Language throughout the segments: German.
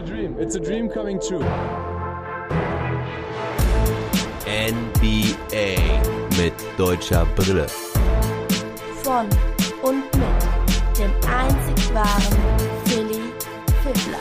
a dream. It's a dream coming true. NBA mit deutscher Brille. Von und mit dem einzig wahren Philly Fiddler.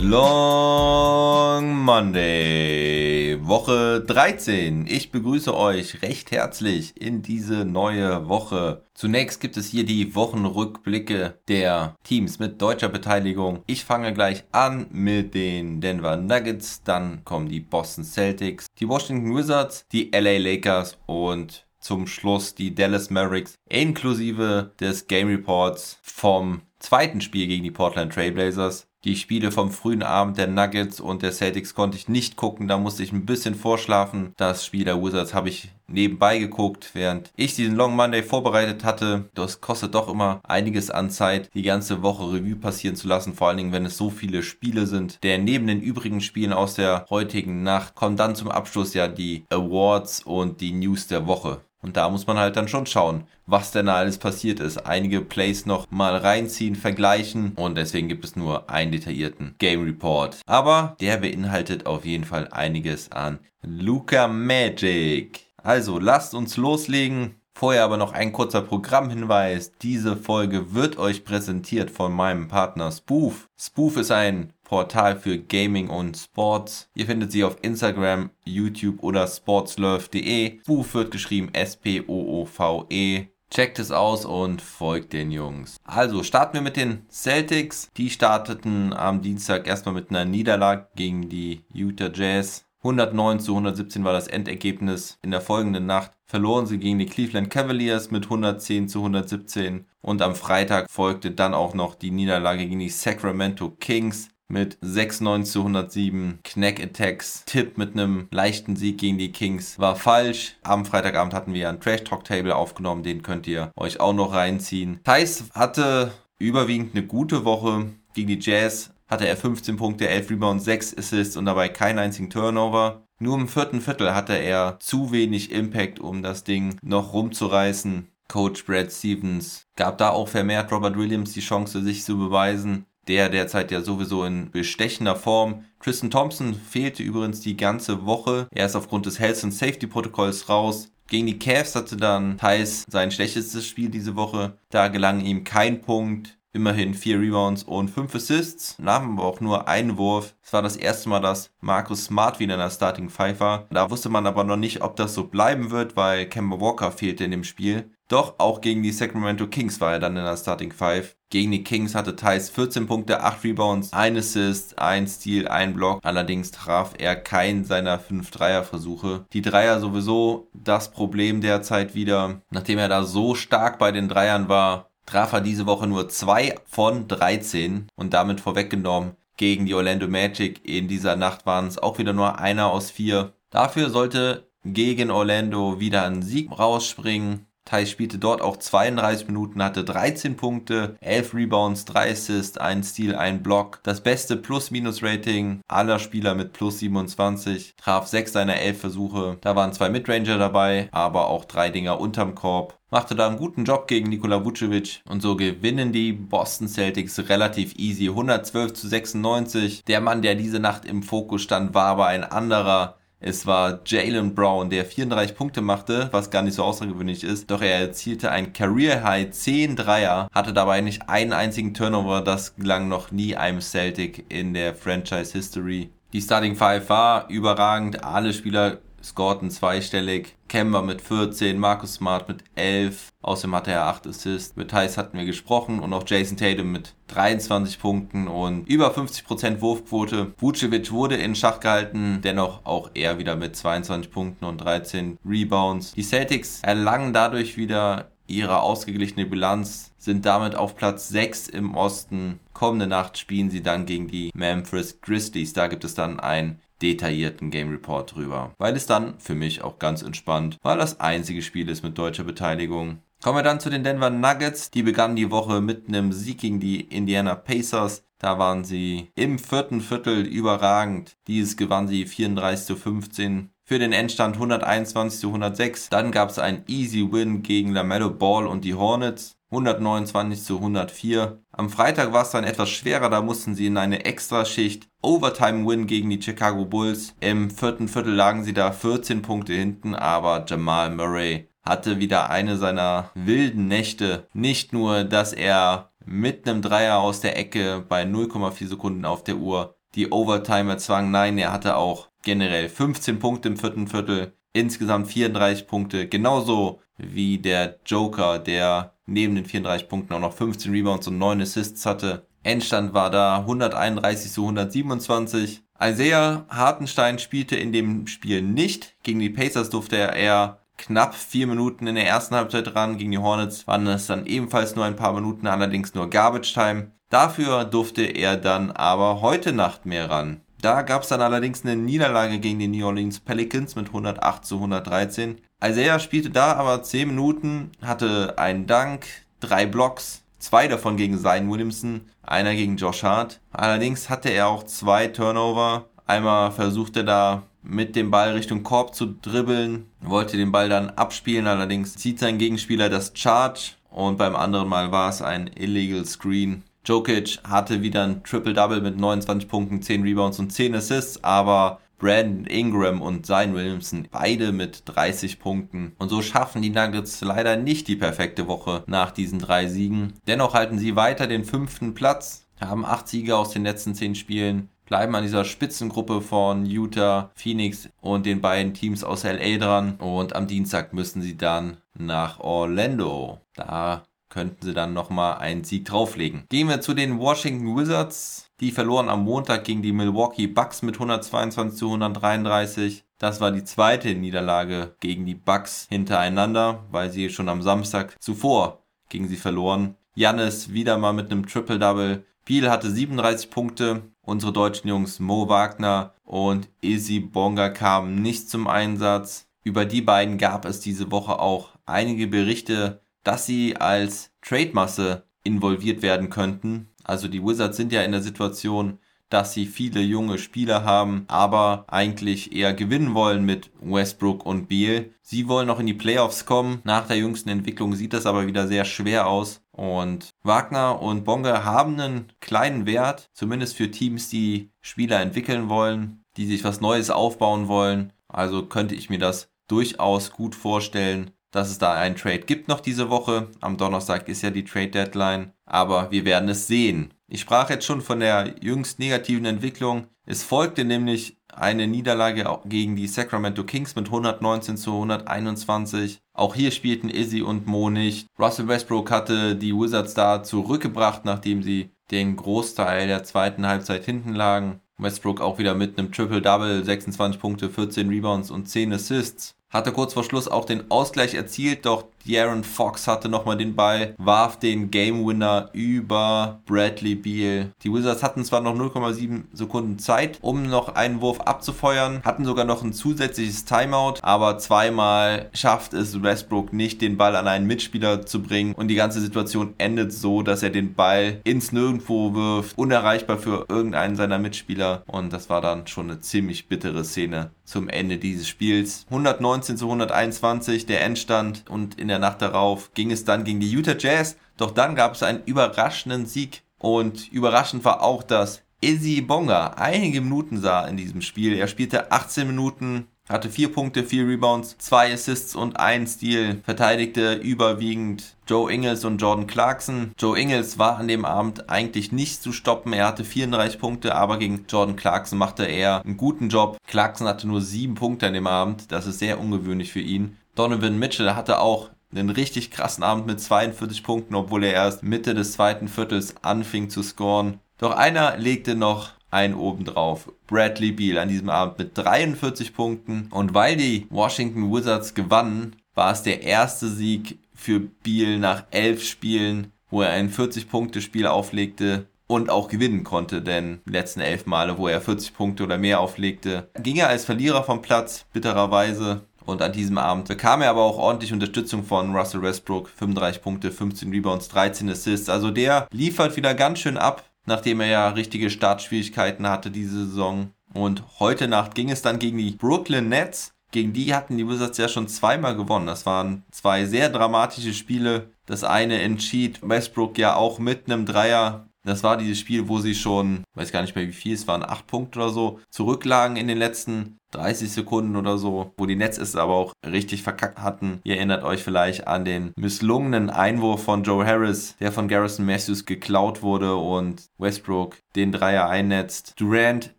Long Monday, Woche 13. Ich begrüße euch recht herzlich in diese neue Woche. Zunächst gibt es hier die Wochenrückblicke der Teams mit deutscher Beteiligung. Ich fange gleich an mit den Denver Nuggets, dann kommen die Boston Celtics, die Washington Wizards, die LA Lakers und zum Schluss die Dallas Mavericks inklusive des Game Reports vom zweiten Spiel gegen die Portland Trailblazers. Die Spiele vom frühen Abend der Nuggets und der Celtics konnte ich nicht gucken, da musste ich ein bisschen vorschlafen. Das Spiel der Wizards habe ich nebenbei geguckt, während ich diesen Long Monday vorbereitet hatte. Das kostet doch immer einiges an Zeit, die ganze Woche Revue passieren zu lassen, vor allen Dingen, wenn es so viele Spiele sind. Der neben den übrigen Spielen aus der heutigen Nacht kommen dann zum Abschluss ja die Awards und die News der Woche. Und da muss man halt dann schon schauen, was denn da alles passiert ist. Einige Plays noch mal reinziehen, vergleichen und deswegen gibt es nur einen detaillierten Game Report. Aber der beinhaltet auf jeden Fall einiges an Luca Magic. Also lasst uns loslegen. Vorher aber noch ein kurzer Programmhinweis. Diese Folge wird euch präsentiert von meinem Partner Spoof. Spoof ist ein Portal für Gaming und Sports. Ihr findet sie auf Instagram, YouTube oder sportslove.de. Spoof wird geschrieben S-P-O-O-V-E. Checkt es aus und folgt den Jungs. Also starten wir mit den Celtics. Die starteten am Dienstag erstmal mit einer Niederlage gegen die Utah Jazz. 109 zu 117 war das Endergebnis. In der folgenden Nacht verloren sie gegen die Cleveland Cavaliers mit 110 zu 117 und am Freitag folgte dann auch noch die Niederlage gegen die Sacramento Kings mit 96 zu 107. Knack Attacks Tipp mit einem leichten Sieg gegen die Kings war falsch. Am Freitagabend hatten wir ein Trash Talk Table aufgenommen, den könnt ihr euch auch noch reinziehen. Thais hatte überwiegend eine gute Woche gegen die Jazz. Hatte er 15 Punkte, 11 Rebounds, 6 Assists und dabei keinen einzigen Turnover. Nur im vierten Viertel hatte er zu wenig Impact, um das Ding noch rumzureißen. Coach Brad Stevens gab da auch vermehrt Robert Williams die Chance, sich zu beweisen der derzeit ja sowieso in bestechender Form. Tristan Thompson fehlte übrigens die ganze Woche. Er ist aufgrund des Health and Safety Protokolls raus. Gegen die Cavs hatte dann Thais sein schlechtestes Spiel diese Woche. Da gelang ihm kein Punkt. Immerhin vier Rebounds und fünf Assists, nahm aber auch nur einen Wurf. Es war das erste Mal, dass Marcus Smart wieder in der Starting Five war. Da wusste man aber noch nicht, ob das so bleiben wird, weil Kemba Walker fehlte in dem Spiel. Doch auch gegen die Sacramento Kings war er dann in der Starting Five. Gegen die Kings hatte Thais 14 Punkte, 8 Rebounds, 1 Assist, 1 Steal, 1 Block. Allerdings traf er keinen seiner 5 Dreierversuche. Die Dreier sowieso das Problem derzeit wieder. Nachdem er da so stark bei den Dreiern war, traf er diese Woche nur 2 von 13 und damit vorweggenommen. Gegen die Orlando Magic in dieser Nacht waren es auch wieder nur einer aus vier. Dafür sollte gegen Orlando wieder ein Sieg rausspringen. Thais spielte dort auch 32 Minuten, hatte 13 Punkte, 11 Rebounds, 3 Assists, 1 Steal, 1 Block. Das beste Plus-Minus-Rating aller Spieler mit plus 27. Traf 6 seiner 11 Versuche. Da waren zwei Midranger dabei, aber auch drei Dinger unterm Korb. Machte da einen guten Job gegen Nikola Vucevic und so gewinnen die Boston Celtics relativ easy 112 zu 96. Der Mann, der diese Nacht im Fokus stand, war aber ein anderer. Es war Jalen Brown, der 34 Punkte machte, was gar nicht so außergewöhnlich ist. Doch er erzielte ein Career High 10 Dreier, hatte dabei nicht einen einzigen Turnover. Das gelang noch nie einem Celtic in der Franchise History. Die Starting Five war überragend. Alle Spieler scorten zweistellig. Kemba mit 14, Marcus Smart mit 11. Außerdem hatte er 8 Assists. Mit Thais hatten wir gesprochen und auch Jason Tatum mit 23 Punkten und über 50% Wurfquote. Vucevic wurde in Schach gehalten, dennoch auch er wieder mit 22 Punkten und 13 Rebounds. Die Celtics erlangen dadurch wieder ihre ausgeglichene Bilanz, sind damit auf Platz 6 im Osten. Kommende Nacht spielen sie dann gegen die Memphis Grizzlies. Da gibt es dann ein detaillierten Game Report drüber. Weil es dann für mich auch ganz entspannt, weil das einzige Spiel ist mit deutscher Beteiligung. Kommen wir dann zu den Denver Nuggets. Die begannen die Woche mit einem Sieg gegen die Indiana Pacers. Da waren sie im vierten Viertel überragend. Dieses gewann sie 34 zu 15. Für den Endstand 121 zu 106. Dann gab es einen Easy Win gegen LaMelo Ball und die Hornets. 129 zu 104. Am Freitag war es dann etwas schwerer, da mussten sie in eine Extraschicht Overtime-Win gegen die Chicago Bulls. Im vierten Viertel lagen sie da 14 Punkte hinten, aber Jamal Murray hatte wieder eine seiner wilden Nächte. Nicht nur, dass er mit einem Dreier aus der Ecke bei 0,4 Sekunden auf der Uhr die Overtime erzwang. Nein, er hatte auch generell 15 Punkte im vierten Viertel, insgesamt 34 Punkte, genauso wie der Joker, der neben den 34 Punkten auch noch 15 Rebounds und 9 Assists hatte. Endstand war da 131 zu 127. Isaiah Hartenstein spielte in dem Spiel nicht. Gegen die Pacers durfte er knapp vier Minuten in der ersten Halbzeit ran. Gegen die Hornets waren es dann ebenfalls nur ein paar Minuten, allerdings nur Garbage Time. Dafür durfte er dann aber heute Nacht mehr ran. Da gab es dann allerdings eine Niederlage gegen die New Orleans Pelicans mit 108 zu 113. Isaiah spielte da aber 10 Minuten, hatte einen Dank, drei Blocks, zwei davon gegen Zion Williamson, einer gegen Josh Hart. Allerdings hatte er auch zwei Turnover. Einmal versuchte er da mit dem Ball Richtung Korb zu dribbeln, wollte den Ball dann abspielen, allerdings zieht sein Gegenspieler das Charge und beim anderen Mal war es ein Illegal Screen. Jokic hatte wieder ein Triple-Double mit 29 Punkten, 10 Rebounds und 10 Assists, aber Brandon Ingram und Zion Williamson beide mit 30 Punkten. Und so schaffen die Nuggets leider nicht die perfekte Woche nach diesen drei Siegen. Dennoch halten sie weiter den fünften Platz, haben acht Siege aus den letzten zehn Spielen, bleiben an dieser Spitzengruppe von Utah, Phoenix und den beiden Teams aus LA dran. Und am Dienstag müssen sie dann nach Orlando. Da könnten sie dann nochmal einen Sieg drauflegen. Gehen wir zu den Washington Wizards. Die verloren am Montag gegen die Milwaukee Bucks mit 122 zu 133. Das war die zweite Niederlage gegen die Bucks hintereinander, weil sie schon am Samstag zuvor gegen sie verloren. Jannis wieder mal mit einem Triple-Double. Biel hatte 37 Punkte, Unsere deutschen Jungs Mo Wagner und Izzy Bonga kamen nicht zum Einsatz. Über die beiden gab es diese Woche auch einige Berichte, dass sie als Trademasse involviert werden könnten. Also die Wizards sind ja in der Situation, dass sie viele junge Spieler haben, aber eigentlich eher gewinnen wollen mit Westbrook und Beal. Sie wollen noch in die Playoffs kommen. Nach der jüngsten Entwicklung sieht das aber wieder sehr schwer aus. Und Wagner und Bonga haben einen kleinen Wert, zumindest für Teams, die Spieler entwickeln wollen, die sich was Neues aufbauen wollen. Also könnte ich mir das durchaus gut vorstellen, dass es da einen Trade gibt noch diese Woche. Am Donnerstag ist ja die Trade Deadline, aber wir werden es sehen. Ich sprach jetzt schon von der jüngst negativen Entwicklung. Es folgte nämlich eine Niederlage gegen die Sacramento Kings mit 119 zu 121. Auch hier spielten Izzy und Mo nicht. Russell Westbrook hatte die Wizards da zurückgebracht, nachdem sie den Großteil der zweiten Halbzeit hinten lagen. Westbrook auch wieder mit einem Triple-Double, 26 Punkte, 14 Rebounds und 10 Assists. Hatte kurz vor Schluss auch den Ausgleich erzielt, doch De'Aaron Fox hatte nochmal den Ball, warf den Game Winner über Bradley Beal. Die Wizards hatten zwar noch 0,7 Sekunden Zeit, um noch einen Wurf abzufeuern, hatten sogar noch ein zusätzliches Timeout, aber zweimal schafft es Westbrook nicht, den Ball an einen Mitspieler zu bringen. Und die ganze Situation endet so, dass er den Ball ins Nirgendwo wirft, unerreichbar für irgendeinen seiner Mitspieler. Und das war dann schon eine ziemlich bittere Szene zum Ende dieses Spiels. 119 zu 121 der Endstand und in der Nacht darauf ging es dann gegen die Utah Jazz. Doch dann gab es einen überraschenden Sieg. Und überraschend war auch, dass Izzy Bonga einige Minuten sah in diesem Spiel. Er spielte 18 Minuten, hatte 4 Punkte, 4 Rebounds, 2 Assists und 1 Steal, verteidigte überwiegend Joe Ingles und Jordan Clarkson. Joe Ingles war an dem Abend eigentlich nicht zu stoppen. Er hatte 34 Punkte, aber gegen Jordan Clarkson machte er einen guten Job. Clarkson hatte nur 7 Punkte an dem Abend. Das ist sehr ungewöhnlich für ihn. Donovan Mitchell hatte auch einen richtig krassen Abend mit 42 Punkten, obwohl er erst Mitte des zweiten Viertels anfing zu scoren. Doch einer legte noch einen obendrauf. Bradley Beal an diesem Abend mit 43 Punkten. Und weil die Washington Wizards gewannen, war es der erste Sieg für Beal nach elf Spielen, wo er ein 40-Punkte-Spiel auflegte und auch gewinnen konnte, denn die letzten elf Male, wo er 40 Punkte oder mehr auflegte, ging er als Verlierer vom Platz, bittererweise. Und an diesem Abend bekam er aber auch ordentlich Unterstützung von Russell Westbrook. 35 Punkte, 15 Rebounds, 13 Assists. Also der liefert wieder ganz schön ab, nachdem er ja richtige Startschwierigkeiten hatte diese Saison. Und heute Nacht ging es dann gegen die Brooklyn Nets. Gegen die hatten die Wizards ja schon zweimal gewonnen. Das waren zwei sehr dramatische Spiele. Das eine entschied Westbrook ja auch mit einem Dreier das war dieses Spiel, wo sie schon, weiß gar nicht mehr wie viel, es waren acht Punkte oder so, zurücklagen in den letzten 30 Sekunden oder so, wo die Netz es aber auch richtig verkackt hatten. Ihr erinnert euch vielleicht an den misslungenen Einwurf von Joe Harris, der von Garrison Matthews geklaut wurde und Westbrook den Dreier einnetzt. Durant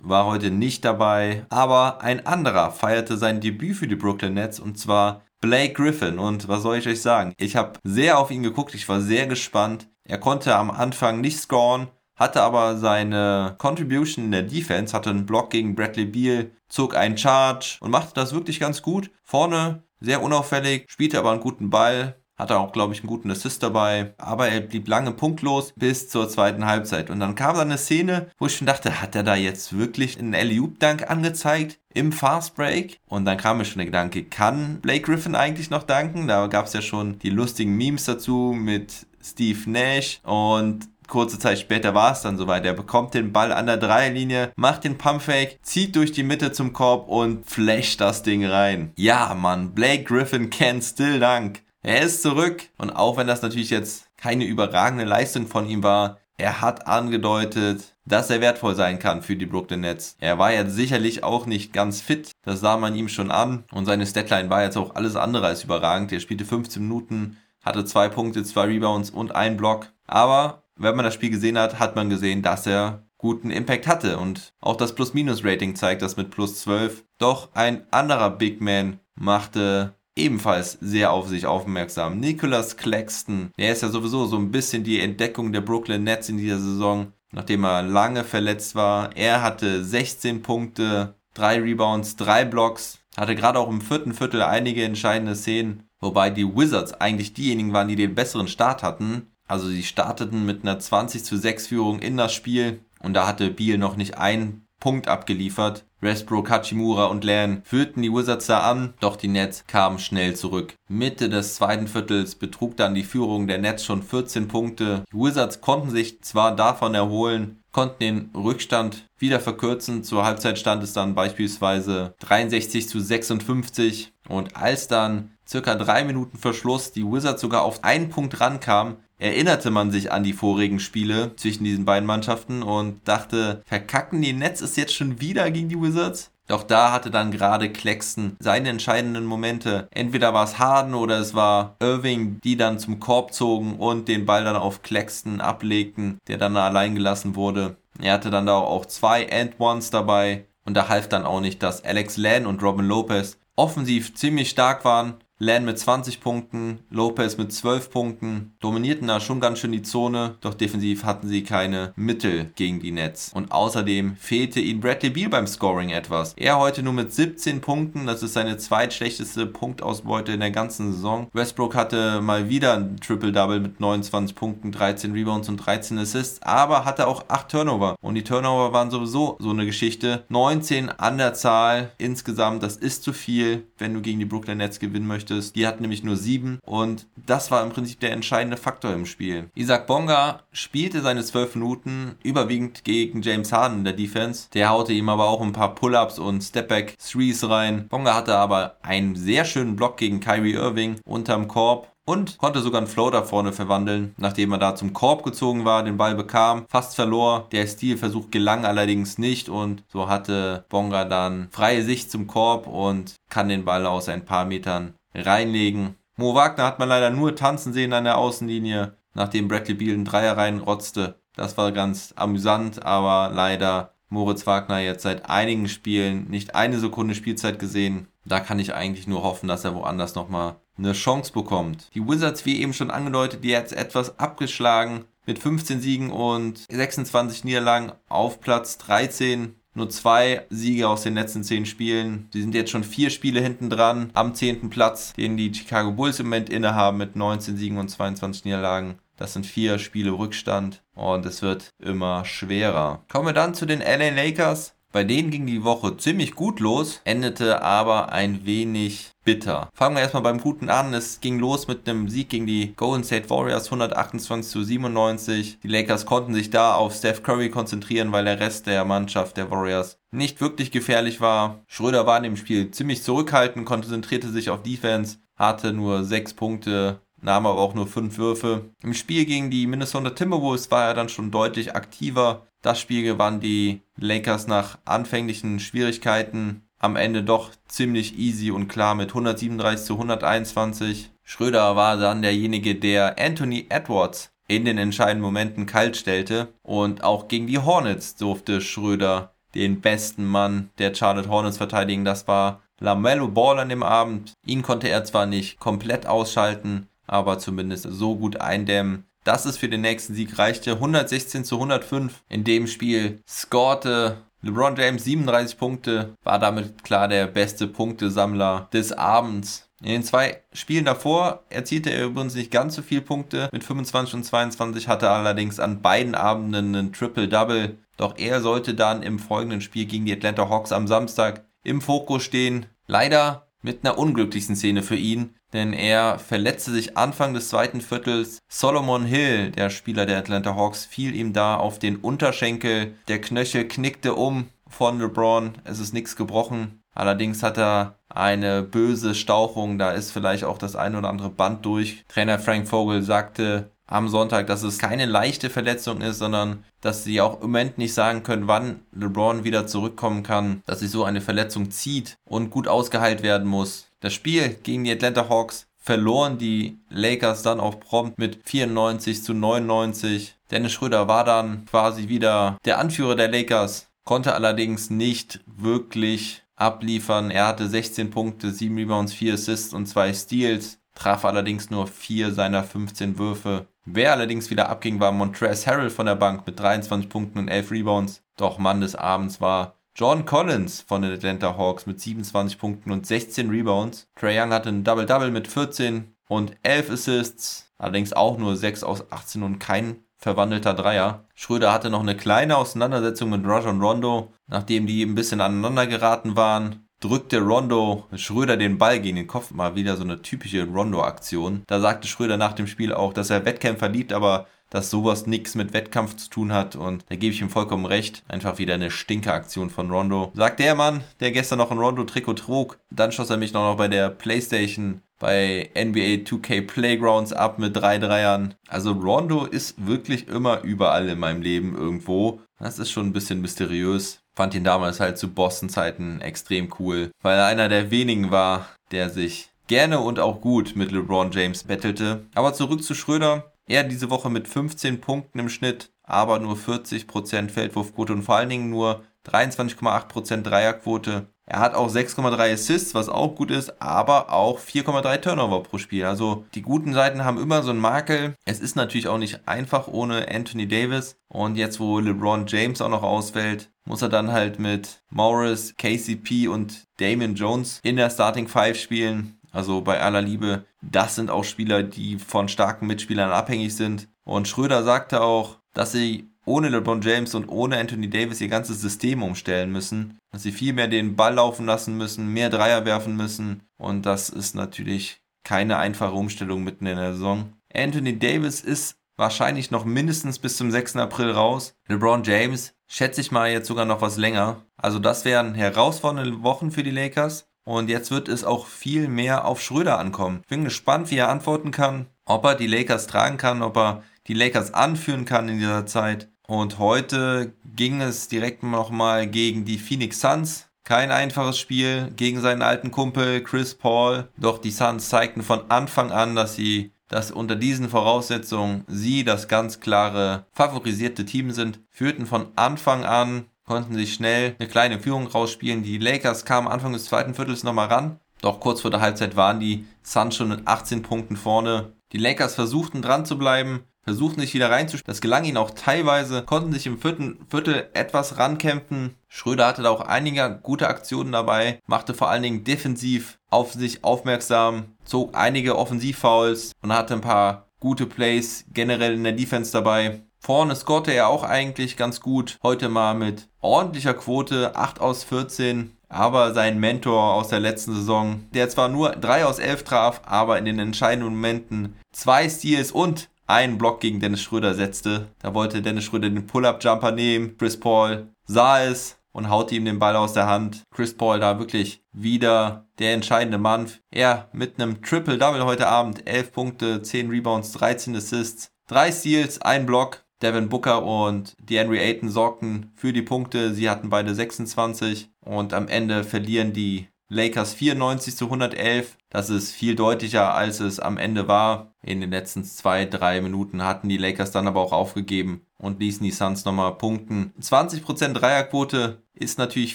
war heute nicht dabei, aber ein anderer feierte sein Debüt für die Brooklyn Nets und zwar Blake Griffin. Und was soll ich euch sagen? Ich habe sehr auf ihn geguckt, ich war sehr gespannt. Er konnte am Anfang nicht scoren, hatte aber seine Contribution in der Defense, hatte einen Block gegen Bradley Beal, zog einen Charge und machte das wirklich ganz gut. Vorne sehr unauffällig, spielte aber einen guten Ball, hatte auch, glaube ich, einen guten Assist dabei, aber er blieb lange punktlos bis zur zweiten Halbzeit. Und dann kam da eine Szene, wo ich schon dachte, hat er da jetzt wirklich einen Alley-Oop-Dunk angezeigt im Fast Break? Und dann kam mir schon der Gedanke, kann Blake Griffin eigentlich noch danken? Da gab es ja schon die lustigen Memes dazu mit Steve Nash und kurze Zeit später war es dann soweit. Er bekommt den Ball an der Dreierlinie, macht den Pumpfake, zieht durch die Mitte zum Korb und flasht das Ding rein. Ja, Mann, Blake Griffin can still dank. Er ist zurück und auch wenn das natürlich jetzt keine überragende Leistung von ihm war, er hat angedeutet, dass er wertvoll sein kann für die Brooklyn Nets. Er war jetzt sicherlich auch nicht ganz fit, das sah man ihm schon an und seine Statline war jetzt auch alles andere als überragend. Er spielte 15 Minuten, hatte zwei Punkte, zwei Rebounds und einen Block. Aber wenn man das Spiel gesehen hat, hat man gesehen, dass er guten Impact hatte. Und auch das Plus-Minus-Rating zeigt das mit plus 12. Doch ein anderer Big Man machte ebenfalls sehr auf sich aufmerksam. Nicholas Claxton, der ist ja sowieso so ein bisschen die Entdeckung der Brooklyn Nets in dieser Saison, nachdem er lange verletzt war. Er hatte 16 Punkte, 3 Rebounds, 3 Blocks, hatte gerade auch im vierten Viertel einige entscheidende Szenen Wobei die Wizards eigentlich diejenigen waren, die den besseren Start hatten. Also sie starteten mit einer 20 zu 6 Führung in das Spiel und da hatte Beal noch nicht einen Punkt abgeliefert. Westbrook, Hachimura und Lan führten die Wizards da an, doch die Nets kamen schnell zurück. Mitte des zweiten Viertels betrug dann die Führung der Nets schon 14 Punkte. Die Wizards konnten sich zwar davon erholen, konnten den Rückstand wieder verkürzen. Zur Halbzeit stand es dann beispielsweise 63 zu 56 und als dann circa drei Minuten Verschluss die Wizards sogar auf einen Punkt rankamen, erinnerte man sich an die vorigen Spiele zwischen diesen beiden Mannschaften und dachte, verkacken die Nets es jetzt schon wieder gegen die Wizards? Doch da hatte dann gerade Claxton seine entscheidenden Momente. Entweder war es Harden oder es war Irving, die dann zum Korb zogen und den Ball dann auf Claxton ablegten, der dann allein gelassen wurde. Er hatte dann da auch zwei And-Ones dabei und da half dann auch nicht, dass Alex Lan und Robin Lopez offensiv ziemlich stark waren, Lan mit 20 Punkten, Lopez mit 12 Punkten, dominierten da schon ganz schön die Zone, doch defensiv hatten sie keine Mittel gegen die Nets. Und außerdem fehlte ihnen Bradley Beal beim Scoring etwas. Er heute nur mit 17 Punkten, das ist seine zweitschlechteste Punktausbeute in der ganzen Saison. Westbrook hatte mal wieder ein Triple-Double mit 29 Punkten, 13 Rebounds und 13 Assists, aber hatte auch 8 Turnover. Und die Turnover waren sowieso so eine Geschichte. 19 an der Zahl insgesamt, das ist zu viel, wenn du gegen die Brooklyn Nets gewinnen möchtest möchtest. Die hatten nämlich nur sieben und das war im Prinzip der entscheidende Faktor im Spiel. Isaac Bonga spielte seine zwölf Minuten überwiegend gegen James Harden in der Defense. Der haute ihm aber auch ein paar Pull-ups und Stepback-Threes rein. Bonga hatte aber einen sehr schönen Block gegen Kyrie Irving unterm Korb und konnte sogar einen Floater vorne verwandeln, nachdem er da zum Korb gezogen war, den Ball bekam, fast verlor. Der Stilversuch gelang allerdings nicht und so hatte Bonga dann freie Sicht zum Korb und kann den Ball aus ein paar Metern reinlegen. Mo Wagner hat man leider nur tanzen sehen an der Außenlinie, nachdem Bradley Beal einen Dreier reinrotzte. Das war ganz amüsant, aber leider Moritz Wagner jetzt seit einigen Spielen nicht eine Sekunde Spielzeit gesehen. Da kann ich eigentlich nur hoffen, dass er woanders nochmal eine Chance bekommt. Die Wizards, wie eben schon angedeutet, die jetzt etwas abgeschlagen mit 15 Siegen und 26 Niederlagen auf Platz 13 nur zwei Siege aus den letzten zehn Spielen. Sie sind jetzt schon vier Spiele hinten dran am zehnten Platz, den die Chicago Bulls im Moment innehaben mit 19 Siegen und 22 Niederlagen. Das sind vier Spiele Rückstand und es wird immer schwerer. Kommen wir dann zu den LA Lakers. Bei denen ging die Woche ziemlich gut los, endete aber ein wenig bitter. Fangen wir erstmal beim Guten an. Es ging los mit einem Sieg gegen die Golden State Warriors 128 zu 97. Die Lakers konnten sich da auf Steph Curry konzentrieren, weil der Rest der Mannschaft der Warriors nicht wirklich gefährlich war. Schröder war in dem Spiel ziemlich zurückhaltend, konzentrierte sich auf Defense, hatte nur sechs Punkte, nahm aber auch nur fünf Würfe. Im Spiel gegen die Minnesota Timberwolves war er dann schon deutlich aktiver. Das Spiel gewannen die Lakers nach anfänglichen Schwierigkeiten am Ende doch ziemlich easy und klar mit 137 zu 121. Schröder war dann derjenige, der Anthony Edwards in den entscheidenden Momenten kalt stellte und auch gegen die Hornets durfte Schröder den besten Mann der Charlotte Hornets verteidigen. Das war LaMelo Ball an dem Abend. Ihn konnte er zwar nicht komplett ausschalten, aber zumindest so gut eindämmen, dass es für den nächsten Sieg reichte. 116 zu 105 in dem Spiel scorte LeBron James 37 Punkte, war damit klar der beste Punktesammler des Abends. In den zwei Spielen davor erzielte er übrigens nicht ganz so viele Punkte. Mit 25 und 22 hatte allerdings an beiden Abenden einen Triple-Double. Doch er sollte dann im folgenden Spiel gegen die Atlanta Hawks am Samstag im Fokus stehen. Leider mit einer unglücklichen Szene für ihn, denn er verletzte sich Anfang des zweiten Viertels. Solomon Hill, der Spieler der Atlanta Hawks, fiel ihm da auf den Unterschenkel. Der Knöchel knickte um von LeBron. Es ist nichts gebrochen. Allerdings hat er eine böse Stauchung. Da ist vielleicht auch das ein oder andere Band durch. Trainer Frank Vogel sagte, am Sonntag, dass es keine leichte Verletzung ist, sondern dass sie auch im Moment nicht sagen können, wann LeBron wieder zurückkommen kann, dass sich so eine Verletzung zieht und gut ausgeheilt werden muss. Das Spiel gegen die Atlanta Hawks verloren die Lakers dann auch prompt mit 94 zu 99. Dennis Schröder war dann quasi wieder der Anführer der Lakers, konnte allerdings nicht wirklich abliefern. Er hatte 16 Punkte, 7 Rebounds, 4 Assists und 2 Steals, traf allerdings nur 4 seiner 15 Würfe. Wer allerdings wieder abging, war Montrezl Harrell von der Bank mit 23 Punkten und 11 Rebounds. Doch Mann des Abends war John Collins von den Atlanta Hawks mit 27 Punkten und 16 Rebounds. Trey Young hatte ein Double-Double mit 14 und 11 Assists, allerdings auch nur 6 aus 18 und kein verwandelter Dreier. Schröder hatte noch eine kleine Auseinandersetzung mit Rajon Rondo, nachdem die ein bisschen aneinander geraten waren drückte Rondo Schröder den Ball gegen den Kopf. Mal wieder so eine typische Rondo-Aktion. Da sagte Schröder nach dem Spiel auch, dass er Wettkämpfer liebt, aber dass sowas nichts mit Wettkampf zu tun hat und da gebe ich ihm vollkommen recht. Einfach wieder eine Stinkeraktion von Rondo. Sagt der Mann, der gestern noch ein Rondo-Trikot trug. Dann schoss er mich noch bei der Playstation bei NBA 2K Playgrounds ab mit drei Dreiern. Also Rondo ist wirklich immer überall in meinem Leben irgendwo. Das ist schon ein bisschen mysteriös. Fand ihn damals halt zu Boston-Zeiten extrem cool, weil er einer der wenigen war, der sich gerne und auch gut mit LeBron James bettelte. Aber zurück zu Schröder. Er diese Woche mit 15 Punkten im Schnitt, aber nur 40% Feldwurfquote und vor allen Dingen nur 23,8% Dreierquote. Er hat auch 6,3 Assists, was auch gut ist, aber auch 4,3 Turnover pro Spiel. Also die guten Seiten haben immer so einen Makel. Es ist natürlich auch nicht einfach ohne Anthony Davis. Und jetzt, wo LeBron James auch noch ausfällt, muss er dann halt mit Morris, KCP und Damian Jones in der Starting Five spielen. Also bei aller Liebe, das sind auch Spieler, die von starken Mitspielern abhängig sind. Und Schröder sagte auch, dass sie ohne LeBron James und ohne Anthony Davis ihr ganzes System umstellen müssen. Dass sie viel mehr den Ball laufen lassen müssen, mehr Dreier werfen müssen. Und das ist natürlich keine einfache Umstellung mitten in der Saison. Anthony Davis ist wahrscheinlich noch mindestens bis zum 6. April raus. LeBron James schätze ich mal jetzt sogar noch was länger. Also das wären herausfordernde Wochen für die Lakers. Und jetzt wird es auch viel mehr auf Schröder ankommen. Ich bin gespannt, wie er antworten kann, ob er die Lakers tragen kann, ob er die Lakers anführen kann in dieser Zeit. Und heute ging es direkt nochmal gegen die Phoenix Suns. Kein einfaches Spiel gegen seinen alten Kumpel Chris Paul. Doch die Suns zeigten von Anfang an, dass sie, dass unter diesen Voraussetzungen sie das ganz klare favorisierte Team sind. Führten von Anfang an, konnten sich schnell eine kleine Führung rausspielen. Die Lakers kamen Anfang des zweiten Viertels nochmal ran. Doch kurz vor der Halbzeit waren die Suns schon mit 18 Punkten vorne. Die Lakers versuchten dran zu bleiben, versuchten sich wieder reinzuspielen. Das gelang ihnen auch teilweise, konnten sich im vierten Viertel etwas rankämpfen. Schröder hatte da auch einige gute Aktionen dabei, machte vor allen Dingen defensiv auf sich aufmerksam, zog einige Offensivfouls und hatte ein paar gute Plays generell in der Defense dabei. Vorne scorte er auch eigentlich ganz gut. Heute mal mit ordentlicher Quote, 8 aus 14. Aber sein Mentor aus der letzten Saison, der zwar nur 3 aus 11 traf, aber in den entscheidenden Momenten zwei Steals und einen Block gegen Dennis Schröder setzte. Da wollte Dennis Schröder den Pull-Up-Jumper nehmen. Chris Paul sah es und haute ihm den Ball aus der Hand. Chris Paul da wirklich wieder der entscheidende Mann. Er mit einem Triple-Double heute Abend. 11 Punkte, 10 Rebounds, 13 Assists, 3 Steals, 1 Block. Devin Booker und DeAndre Ayton sorgten für die Punkte. Sie hatten beide 26 und am Ende verlieren die Lakers 94 zu 111. Das ist viel deutlicher, als es am Ende war. In den letzten zwei, drei Minuten hatten die Lakers dann aber auch aufgegeben und ließen die Suns nochmal punkten. 20% Dreierquote ist natürlich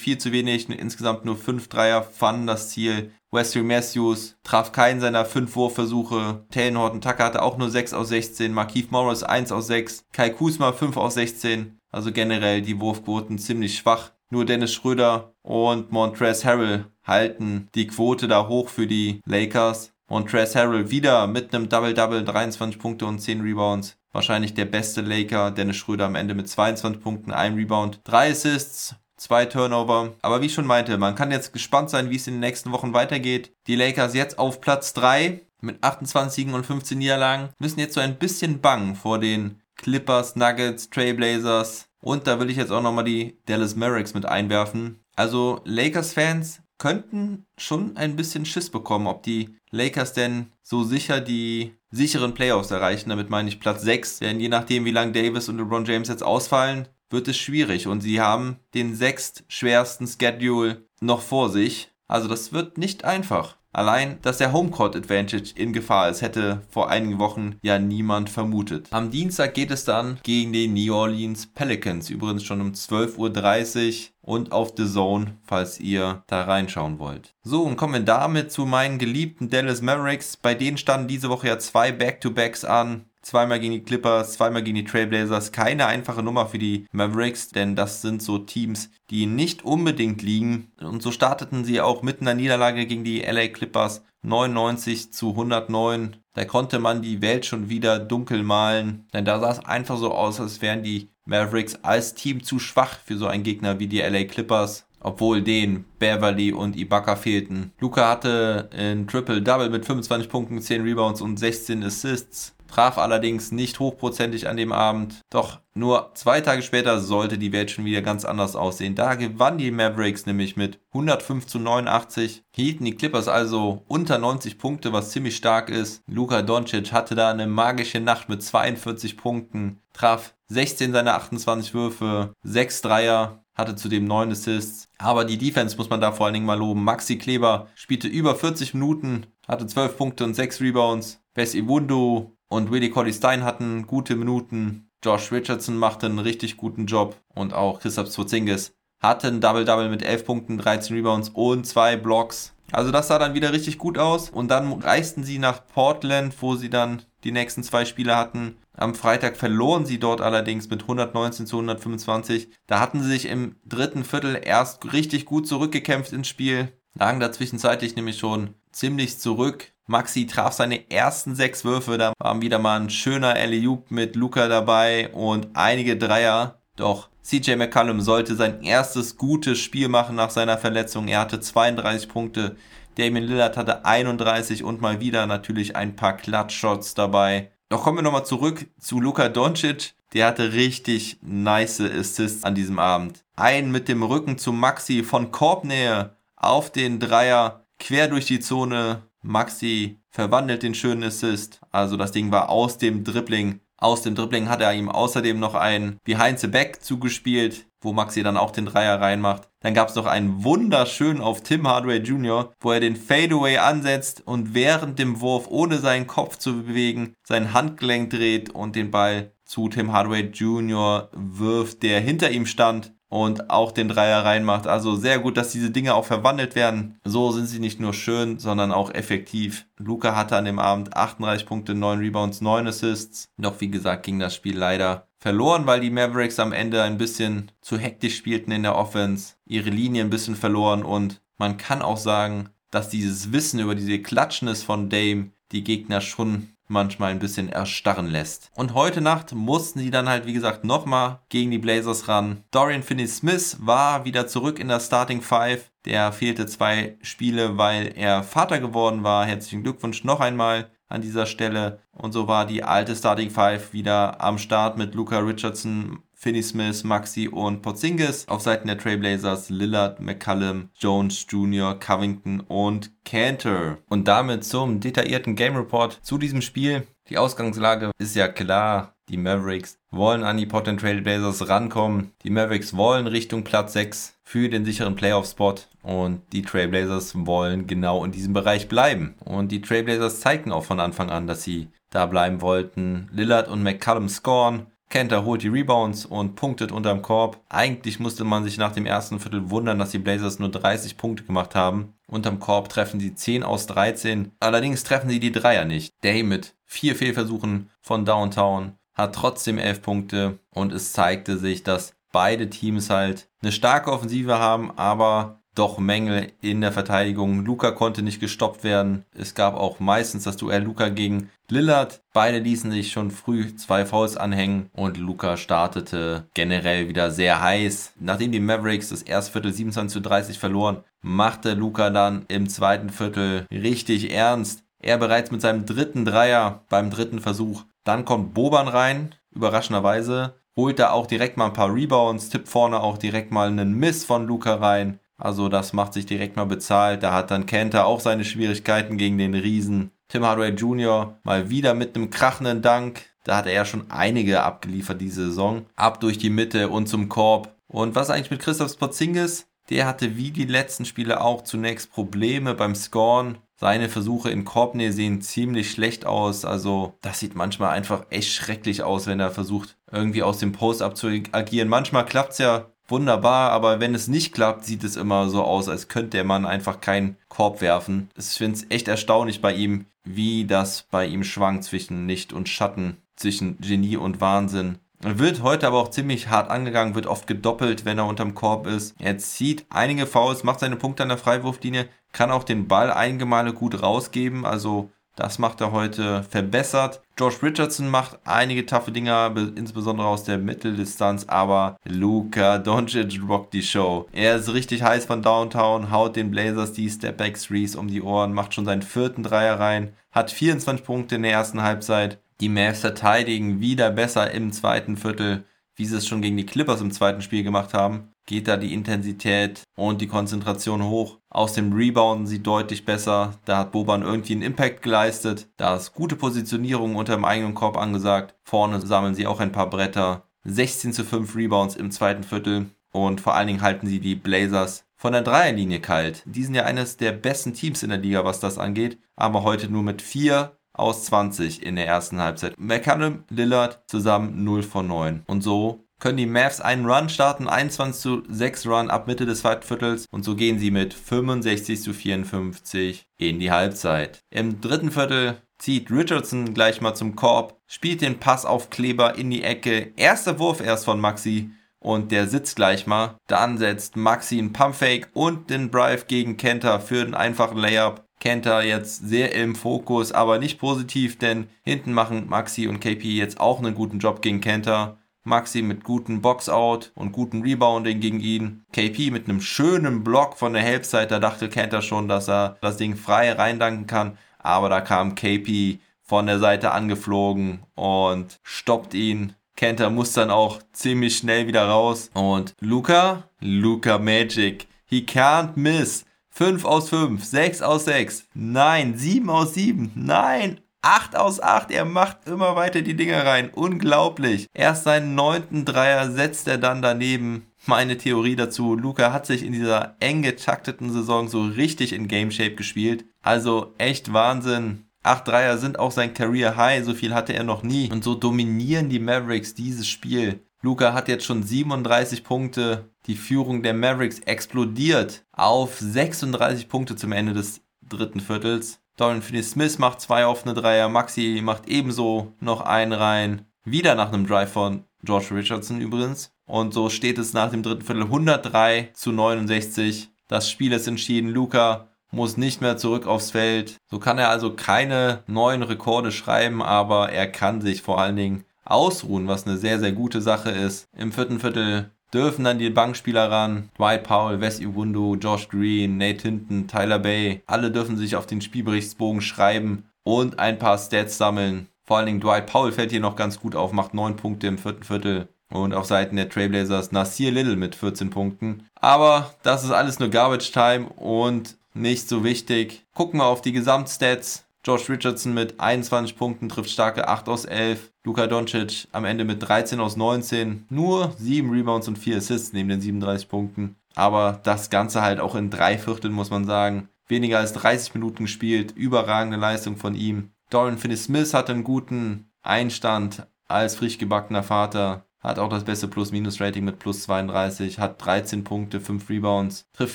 viel zu wenig. Insgesamt nur 5 Dreier fanden das Ziel. Wesley Matthews traf keinen seiner 5 Wurfversuche. Taylor Horton Tucker hatte auch nur 6 aus 16. Markeith Morris 1 aus 6. Kai Kusma 5 aus 16. Also generell die Wurfquoten ziemlich schwach. Nur Dennis Schröder und Montrezl Harrell halten die Quote da hoch für die Lakers. Montrezl Harrell wieder mit einem Double-Double, 23 Punkte und 10 Rebounds. Wahrscheinlich der beste Laker. Dennis Schröder am Ende mit 22 Punkten, 1 Rebound, 3 Assists, zwei Turnover. Aber wie ich schon meinte, man kann jetzt gespannt sein, wie es in den nächsten Wochen weitergeht. Die Lakers jetzt auf Platz 3 mit 28 Siegen und 15 Niederlagen müssen jetzt so ein bisschen bangen vor den Clippers, Nuggets, Trailblazers. Und da will ich jetzt auch nochmal die Dallas Mavericks mit einwerfen. Also Lakers-Fans könnten schon ein bisschen Schiss bekommen, ob die Lakers denn so sicher die sicheren Playoffs erreichen. Damit meine ich Platz 6. Denn je nachdem, wie lange Davis und LeBron James jetzt ausfallen, wird es schwierig. Und sie haben den sechst schwersten Schedule noch vor sich. Also das wird nicht einfach. Allein, dass der Homecourt Advantage in Gefahr ist, hätte vor einigen Wochen ja niemand vermutet. Am Dienstag geht es dann gegen den New Orleans Pelicans, übrigens schon um 12.30 Uhr und auf The Zone, falls ihr da reinschauen wollt. So, und kommen wir damit zu meinen geliebten Dallas Mavericks. Bei denen standen diese Woche ja zwei Back-to-Backs an zweimal gegen die Clippers, zweimal gegen die Trailblazers. Keine einfache Nummer für die Mavericks, denn das sind so Teams, die nicht unbedingt liegen. Und so starteten sie auch mit einer Niederlage gegen die LA Clippers 99 zu 109. Da konnte man die Welt schon wieder dunkel malen, denn da sah es einfach so aus, als wären die Mavericks als Team zu schwach für so einen Gegner wie die LA Clippers obwohl den Beverly und Ibaka fehlten. Luca hatte ein Triple-Double mit 25 Punkten, 10 Rebounds und 16 Assists traf allerdings nicht hochprozentig an dem Abend. Doch nur zwei Tage später sollte die Welt schon wieder ganz anders aussehen. Da gewannen die Mavericks nämlich mit 105 zu 89, hielten die Clippers also unter 90 Punkte, was ziemlich stark ist. Luka Doncic hatte da eine magische Nacht mit 42 Punkten, traf 16 seiner 28 Würfe, 6 Dreier, hatte zudem 9 Assists. Aber die Defense muss man da vor allen Dingen mal loben. Maxi Kleber spielte über 40 Minuten, hatte 12 Punkte und 6 Rebounds. Wes Iwundo und Willie Colley Stein hatten gute Minuten. Josh Richardson machte einen richtig guten Job. Und auch Christoph Zwozingis hatte ein Double-Double mit 11 Punkten, 13 Rebounds und 2 Blocks. Also das sah dann wieder richtig gut aus. Und dann reisten sie nach Portland, wo sie dann die nächsten zwei Spiele hatten. Am Freitag verloren sie dort allerdings mit 119 zu 125. Da hatten sie sich im dritten Viertel erst richtig gut zurückgekämpft ins Spiel. Lagen da zwischenzeitlich nämlich schon ziemlich zurück. Maxi traf seine ersten sechs Würfe, da war wieder mal ein schöner Eliup mit Luca dabei und einige Dreier. Doch CJ McCallum sollte sein erstes gutes Spiel machen nach seiner Verletzung. Er hatte 32 Punkte. Damien Lillard hatte 31 und mal wieder natürlich ein paar Clutch-Shots dabei. Doch kommen wir nochmal zurück zu Luka Doncic. Der hatte richtig nice Assists an diesem Abend. Einen mit dem Rücken zu Maxi von Korbnähe auf den Dreier, quer durch die Zone, Maxi verwandelt den schönen Assist. Also das Ding war aus dem Dribbling. Aus dem Dribbling hat er ihm außerdem noch ein Behind the Back zugespielt, wo Maxi dann auch den Dreier reinmacht. Dann gab es noch einen wunderschönen auf Tim Hardaway Jr., wo er den Fadeaway ansetzt und während dem Wurf, ohne seinen Kopf zu bewegen, sein Handgelenk dreht und den Ball zu Tim Hardaway Jr. wirft, der hinter ihm stand und auch den Dreier reinmacht. Also sehr gut, dass diese Dinge auch verwandelt werden. So sind sie nicht nur schön, sondern auch effektiv. Luca hatte an dem Abend 38 Punkte, 9 Rebounds, 9 Assists. Doch wie gesagt ging das Spiel leider verloren, weil die Mavericks am Ende ein bisschen zu hektisch spielten in der Offense, ihre Linie ein bisschen verloren und man kann auch sagen, dass dieses Wissen über diese Klatschnis von Dame die Gegner schon manchmal ein bisschen erstarren lässt. Und heute Nacht mussten sie dann halt, wie gesagt, nochmal gegen die Blazers ran. Dorian Finney-Smith war wieder zurück in der Starting Five. Der fehlte zwei Spiele, weil er Vater geworden war. Herzlichen Glückwunsch noch einmal an dieser Stelle. Und so war die alte Starting Five wieder am Start mit Luca Richardson, Finney Smith, Maxi und Porzingis. Auf Seiten der Trailblazers Lillard, McCallum, Jones Jr., Covington und Cantor. Und damit zum detaillierten Game Report zu diesem Spiel. Die Ausgangslage ist ja klar. Die Mavericks wollen an die Portland Trailblazers rankommen. Die Mavericks wollen Richtung Platz 6 für den sicheren Playoff-Spot. Und die Trailblazers wollen genau in diesem Bereich bleiben. Und die Trailblazers zeigten auch von Anfang an, dass sie da bleiben wollten. Lillard und McCallum scoren. Kenter holt die Rebounds und punktet unterm Korb. Eigentlich musste man sich nach dem ersten Viertel wundern, dass die Blazers nur 30 Punkte gemacht haben. Unterm Korb treffen sie 10 aus 13. Allerdings treffen sie die Dreier nicht. Day mit vier Fehlversuchen von Downtown hat trotzdem 11 Punkte und es zeigte sich, dass beide Teams halt eine starke Offensive haben, aber doch Mängel in der Verteidigung. Luca konnte nicht gestoppt werden. Es gab auch meistens das Duell Luca gegen Lillard. Beide ließen sich schon früh zwei Fouls anhängen und Luca startete generell wieder sehr heiß. Nachdem die Mavericks das erste Viertel 27 zu 30 verloren, machte Luca dann im zweiten Viertel richtig ernst. Er bereits mit seinem dritten Dreier beim dritten Versuch. Dann kommt Boban rein, überraschenderweise. Holt da auch direkt mal ein paar Rebounds, tippt vorne auch direkt mal einen Miss von Luca rein. Also das macht sich direkt mal bezahlt. Da hat dann Kenter auch seine Schwierigkeiten gegen den Riesen. Tim Hardaway Jr. mal wieder mit einem krachenden Dank. Da hat er ja schon einige abgeliefert diese Saison. Ab durch die Mitte und zum Korb. Und was eigentlich mit Christoph Sporzingis? Der hatte wie die letzten Spiele auch zunächst Probleme beim Scoren. Seine Versuche in Korbnähe sehen ziemlich schlecht aus. Also das sieht manchmal einfach echt schrecklich aus, wenn er versucht, irgendwie aus dem Post abzuagieren. Manchmal klappt es ja wunderbar, aber wenn es nicht klappt, sieht es immer so aus, als könnte der Mann einfach keinen Korb werfen. Ich finde es echt erstaunlich bei ihm, wie das bei ihm schwankt zwischen Licht und Schatten, zwischen Genie und Wahnsinn. Wird heute aber auch ziemlich hart angegangen, wird oft gedoppelt, wenn er unterm Korb ist. Er zieht einige Fouls, macht seine Punkte an der Freiwurflinie, kann auch den Ball einige Male gut rausgeben, also das macht er heute verbessert. Josh Richardson macht einige taffe Dinger, insbesondere aus der Mitteldistanz, aber Luca Doncic rockt die Show. Er ist richtig heiß von Downtown, haut den Blazers die Stepback Threes um die Ohren, macht schon seinen vierten Dreier rein, hat 24 Punkte in der ersten Halbzeit. Die Mavs verteidigen wieder besser im zweiten Viertel, wie sie es schon gegen die Clippers im zweiten Spiel gemacht haben geht da die Intensität und die Konzentration hoch. Aus dem Rebounden sieht deutlich besser. Da hat Boban irgendwie einen Impact geleistet. Da ist gute Positionierung unter dem eigenen Korb angesagt. Vorne sammeln sie auch ein paar Bretter. 16 zu 5 Rebounds im zweiten Viertel. Und vor allen Dingen halten sie die Blazers von der Dreierlinie kalt. Die sind ja eines der besten Teams in der Liga, was das angeht. Aber heute nur mit 4 aus 20 in der ersten Halbzeit. McCallum, Lillard zusammen 0 von 9. Und so können die Mavs einen Run starten, 21 zu 6 Run ab Mitte des zweiten Viertels und so gehen sie mit 65 zu 54 in die Halbzeit. Im dritten Viertel zieht Richardson gleich mal zum Korb, spielt den Pass auf Kleber in die Ecke. Erster Wurf erst von Maxi und der sitzt gleich mal. Dann setzt Maxi einen Pumpfake und den Drive gegen Kenter für den einfachen Layup. Kenter jetzt sehr im Fokus, aber nicht positiv, denn hinten machen Maxi und KP jetzt auch einen guten Job gegen Kenter. Maxi mit gutem Boxout und gutem Rebounding gegen ihn. KP mit einem schönen Block von der Halbzeit. Da dachte Kenter schon, dass er das Ding frei reindanken kann. Aber da kam KP von der Seite angeflogen und stoppt ihn. Kenter muss dann auch ziemlich schnell wieder raus. Und Luca, Luca Magic. He can't miss. 5 aus 5, 6 aus 6, nein, 7 aus 7, nein, 8 aus 8, er macht immer weiter die Dinger rein. Unglaublich. Erst seinen neunten Dreier setzt er dann daneben. Meine Theorie dazu, Luca hat sich in dieser eng getakteten Saison so richtig in Game Shape gespielt. Also echt Wahnsinn. 8 Dreier sind auch sein Career High, so viel hatte er noch nie. Und so dominieren die Mavericks dieses Spiel. Luca hat jetzt schon 37 Punkte. Die Führung der Mavericks explodiert auf 36 Punkte zum Ende des dritten Viertels. Dorian Finney-Smith macht zwei offene Dreier, Maxi macht ebenso noch einen rein. Wieder nach einem Drive von George Richardson übrigens. Und so steht es nach dem dritten Viertel 103 zu 69. Das Spiel ist entschieden. Luca muss nicht mehr zurück aufs Feld. So kann er also keine neuen Rekorde schreiben, aber er kann sich vor allen Dingen ausruhen, was eine sehr, sehr gute Sache ist. Im vierten Viertel dürfen dann die Bankspieler ran. Dwight Powell, Wes Iwundu, Josh Green, Nate Hinton, Tyler Bay. Alle dürfen sich auf den Spielberichtsbogen schreiben und ein paar Stats sammeln. Vor allen Dingen Dwight Powell fällt hier noch ganz gut auf, macht 9 Punkte im vierten Viertel. Und auf Seiten der Trailblazers Nasir Little mit 14 Punkten. Aber das ist alles nur Garbage Time und nicht so wichtig. Gucken wir auf die Gesamtstats. Josh Richardson mit 21 Punkten trifft starke 8 aus 11. Luka Doncic am Ende mit 13 aus 19. Nur 7 Rebounds und 4 Assists neben den 37 Punkten. Aber das Ganze halt auch in drei Vierteln, muss man sagen. Weniger als 30 Minuten gespielt. Überragende Leistung von ihm. Dorian Finney-Smith hatte einen guten Einstand als frisch gebackener Vater. Hat auch das beste Plus-Minus-Rating mit plus 32, hat 13 Punkte, 5 Rebounds, trifft